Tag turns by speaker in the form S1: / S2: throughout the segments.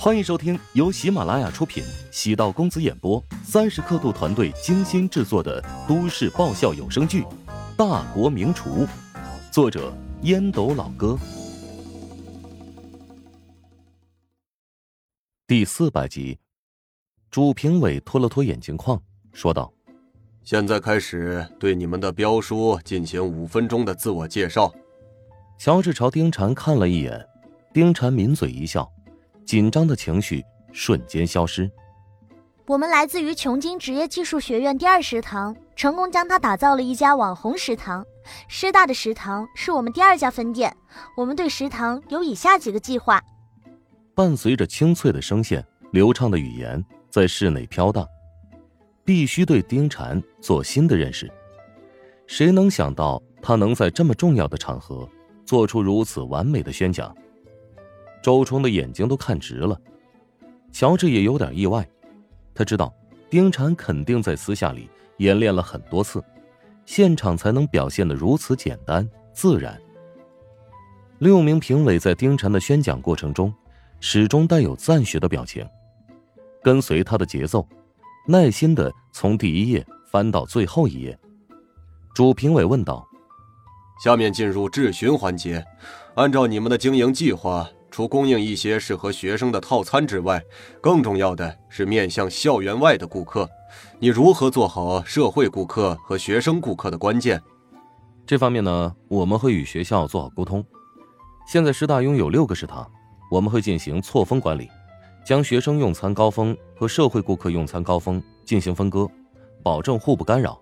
S1: 欢迎收听由喜马拉雅出品、喜道公子演播、三十刻度团队精心制作的都市爆笑有声剧《大国名厨》，作者烟斗老哥，第四百集。主评委拖了拖眼镜框，说道：“
S2: 现在开始对你们的标书进行五分钟的自我介绍。”
S1: 乔治朝丁禅看了一眼，丁禅抿嘴一笑。紧张的情绪瞬间消失。
S3: 我们来自于琼京职业技术学院第二食堂，成功将它打造了一家网红食堂。师大的食堂是我们第二家分店。我们对食堂有以下几个计划。
S1: 伴随着清脆的声线，流畅的语言在室内飘荡。必须对丁婵做新的认识。谁能想到他能在这么重要的场合做出如此完美的宣讲？周冲的眼睛都看直了，乔治也有点意外。他知道丁禅肯定在私下里演练了很多次，现场才能表现得如此简单自然。六名评委在丁禅的宣讲过程中，始终带有赞许的表情，跟随他的节奏，耐心的从第一页翻到最后一页。主评委问道：“
S2: 下面进入质询环节，按照你们的经营计划。”除供应一些适合学生的套餐之外，更重要的是面向校园外的顾客。你如何做好社会顾客和学生顾客的关键？
S1: 这方面呢，我们会与学校做好沟通。现在师大拥有六个食堂，我们会进行错峰管理，将学生用餐高峰和社会顾客用餐高峰进行分割，保证互不干扰。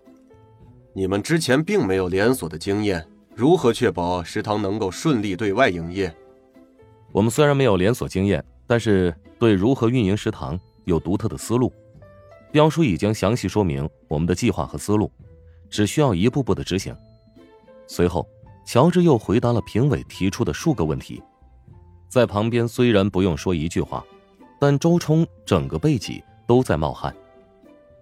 S2: 你们之前并没有连锁的经验，如何确保食堂能够顺利对外营业？
S1: 我们虽然没有连锁经验，但是对如何运营食堂有独特的思路。标叔已经详细说明我们的计划和思路，只需要一步步的执行。随后，乔治又回答了评委提出的数个问题。在旁边虽然不用说一句话，但周冲整个背脊都在冒汗。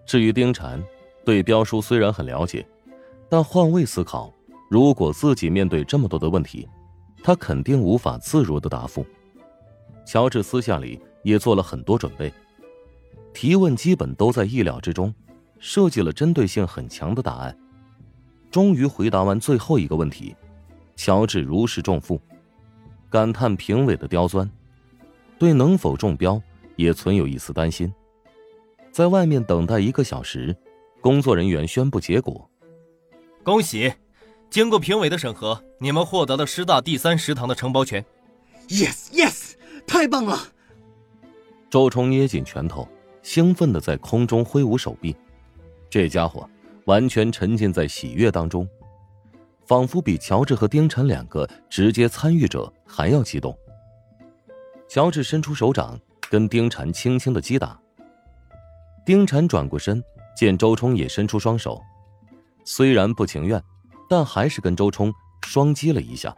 S1: 至于丁禅，对标叔虽然很了解，但换位思考，如果自己面对这么多的问题。他肯定无法自如的答复。乔治私下里也做了很多准备，提问基本都在意料之中，设计了针对性很强的答案。终于回答完最后一个问题，乔治如释重负，感叹评委的刁钻，对能否中标也存有一丝担心。在外面等待一个小时，工作人员宣布结果：
S4: 恭喜！经过评委的审核，你们获得了师大第三食堂的承包权。
S5: Yes, yes，太棒了！
S1: 周冲捏紧拳头，兴奋的在空中挥舞手臂。这家伙完全沉浸在喜悦当中，仿佛比乔治和丁晨两个直接参与者还要激动。乔治伸出手掌，跟丁晨轻轻的击打。丁晨转过身，见周冲也伸出双手，虽然不情愿。但还是跟周冲双击了一下。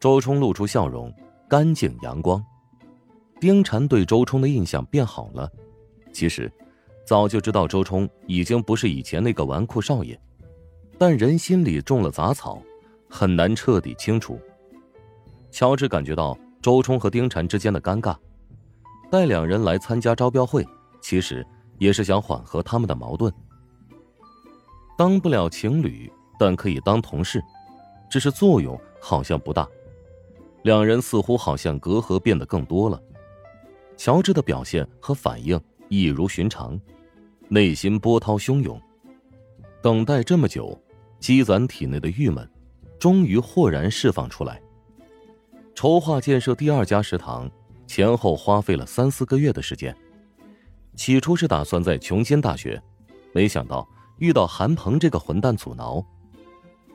S1: 周冲露出笑容，干净阳光。丁禅对周冲的印象变好了。其实，早就知道周冲已经不是以前那个纨绔少爷，但人心里种了杂草，很难彻底清除。乔治感觉到周冲和丁禅之间的尴尬，带两人来参加招标会，其实也是想缓和他们的矛盾。当不了情侣。但可以当同事，只是作用好像不大。两人似乎好像隔阂变得更多了。乔治的表现和反应一如寻常，内心波涛汹涌。等待这么久，积攒体内的郁闷，终于豁然释放出来。筹划建设第二家食堂，前后花费了三四个月的时间。起初是打算在琼仙大学，没想到遇到韩鹏这个混蛋阻挠。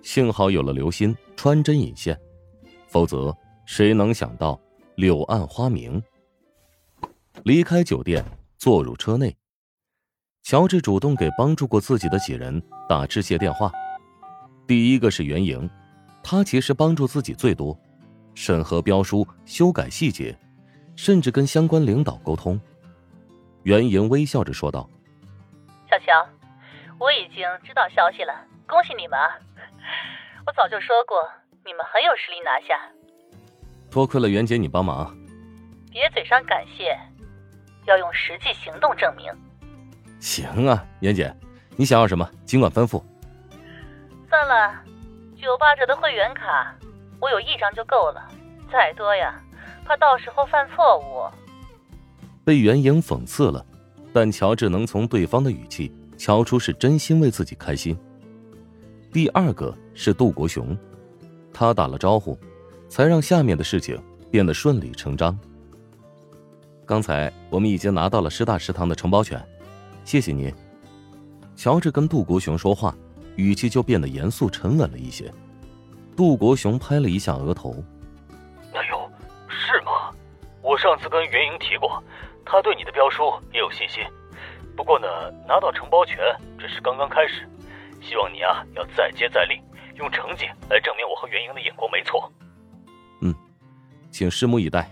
S1: 幸好有了刘鑫穿针引线，否则谁能想到柳暗花明？离开酒店，坐入车内，乔治主动给帮助过自己的几人打致谢电话。第一个是袁莹，他其实帮助自己最多，审核标书、修改细节，甚至跟相关领导沟通。袁莹微笑着说道：“
S6: 小乔，我已经知道消息了，恭喜你们啊！”我早就说过，你们很有实力拿下。
S1: 多亏了袁姐你帮忙。
S6: 别嘴上感谢，要用实际行动证明。
S1: 行啊，袁姐，你想要什么，尽管吩咐。
S6: 算了，酒吧这的会员卡，我有一张就够了。再多呀，怕到时候犯错误。
S1: 被袁莹讽刺了，但乔治能从对方的语气瞧出是真心为自己开心。第二个是杜国雄，他打了招呼，才让下面的事情变得顺理成章。刚才我们已经拿到了师大食堂的承包权，谢谢您。乔治跟杜国雄说话，语气就变得严肃沉稳了一些。杜国雄拍了一下额头：“
S7: 哎呦，是吗？我上次跟袁莹提过，他对你的标书也有信心。不过呢，拿到承包权只是刚刚开始。”希望你啊，要再接再厉，用成绩来证明我和袁莹的眼光没错。
S1: 嗯，请拭目以待。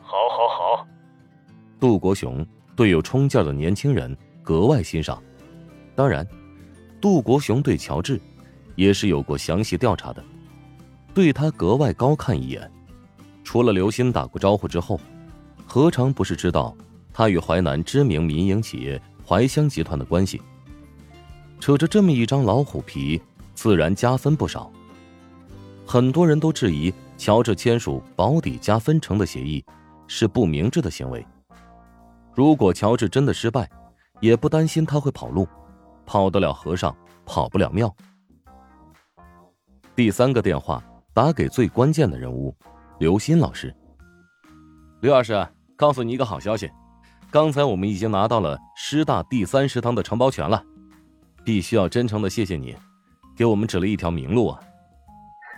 S7: 好，好，好。
S1: 杜国雄对有冲劲的年轻人格外欣赏。当然，杜国雄对乔治也是有过详细调查的，对他格外高看一眼。除了刘鑫打过招呼之后，何尝不是知道他与淮南知名民营企业淮乡集团的关系？扯着这么一张老虎皮，自然加分不少。很多人都质疑乔治签署保底加分成的协议是不明智的行为。如果乔治真的失败，也不担心他会跑路，跑得了和尚跑不了庙。第三个电话打给最关键的人物，刘鑫老师。刘老师，告诉你一个好消息，刚才我们已经拿到了师大第三食堂的承包权了。必须要真诚的谢谢你，给我们指了一条明路啊！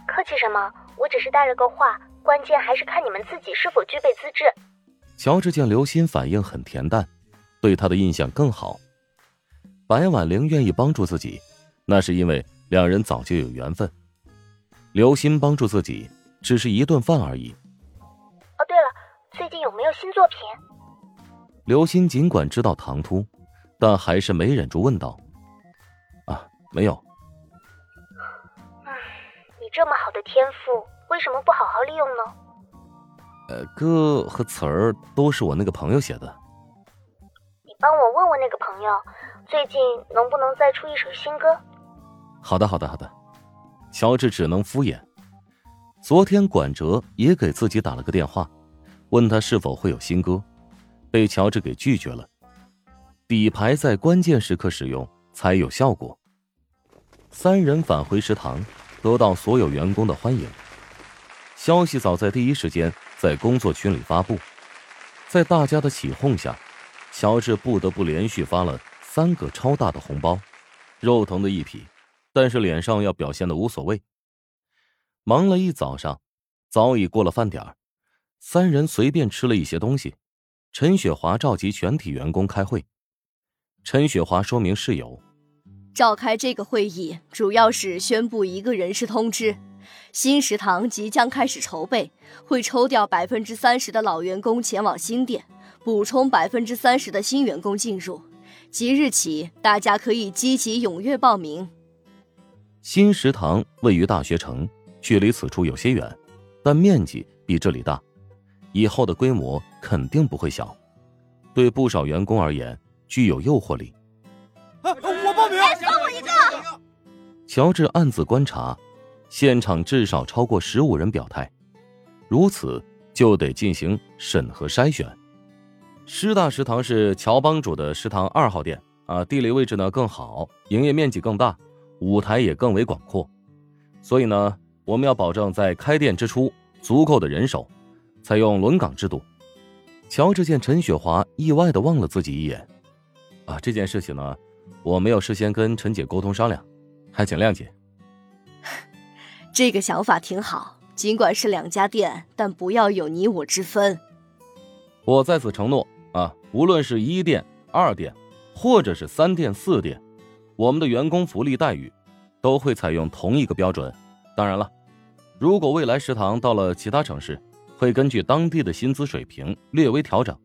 S3: 客气什么？我只是带了个话，关键还是看你们自己是否具备资质。
S1: 乔治见刘鑫反应很恬淡，对他的印象更好。白婉玲愿意帮助自己，那是因为两人早就有缘分。刘鑫帮助自己只是一顿饭而已。
S3: 哦，对了，最近有没有新作品？
S1: 刘鑫尽管知道唐突，但还是没忍住问道。没有。
S3: 唉，你这么好的天赋，为什么不好好利用呢？
S1: 呃，歌和词儿都是我那个朋友写的。
S3: 你帮我问问那个朋友，最近能不能再出一首新歌？
S1: 好的，好的，好的。乔治只能敷衍。昨天管哲也给自己打了个电话，问他是否会有新歌，被乔治给拒绝了。底牌在关键时刻使用才有效果。三人返回食堂，得到所有员工的欢迎。消息早在第一时间在工作群里发布，在大家的起哄下，乔治不得不连续发了三个超大的红包，肉疼的一批，但是脸上要表现的无所谓。忙了一早上，早已过了饭点三人随便吃了一些东西。陈雪华召集全体员工开会，陈雪华说明事由。
S8: 召开这个会议，主要是宣布一个人事通知：新食堂即将开始筹备，会抽调百分之三十的老员工前往新店，补充百分之三十的新员工进入。即日起，大家可以积极踊跃报名。
S1: 新食堂位于大学城，距离此处有些远，但面积比这里大，以后的规模肯定不会小，对不少员工而言具有诱惑力。
S5: 我一个。
S1: 乔治暗自观察，现场至少超过十五人表态，如此就得进行审核筛选。师大食堂是乔帮主的食堂二号店啊，地理位置呢更好，营业面积更大，舞台也更为广阔，所以呢，我们要保证在开店之初足够的人手，采用轮岗制度。乔治见陈雪华意外的望了自己一眼，啊，这件事情呢，我没有事先跟陈姐沟通商量。还请谅解。
S8: 这个想法挺好，尽管是两家店，但不要有你我之分。
S1: 我在此承诺啊，无论是一店、二店，或者是三店、四店，我们的员工福利待遇都会采用同一个标准。当然了，如果未来食堂到了其他城市，会根据当地的薪资水平略微调整，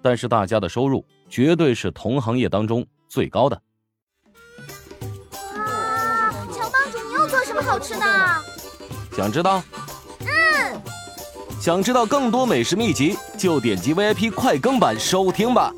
S1: 但是大家的收入绝对是同行业当中最高的。
S3: 哇，乔帮主，你又做什么好吃的，
S1: 想知道？
S3: 嗯，
S1: 想知道更多美食秘籍，就点击 VIP 快更版收听吧。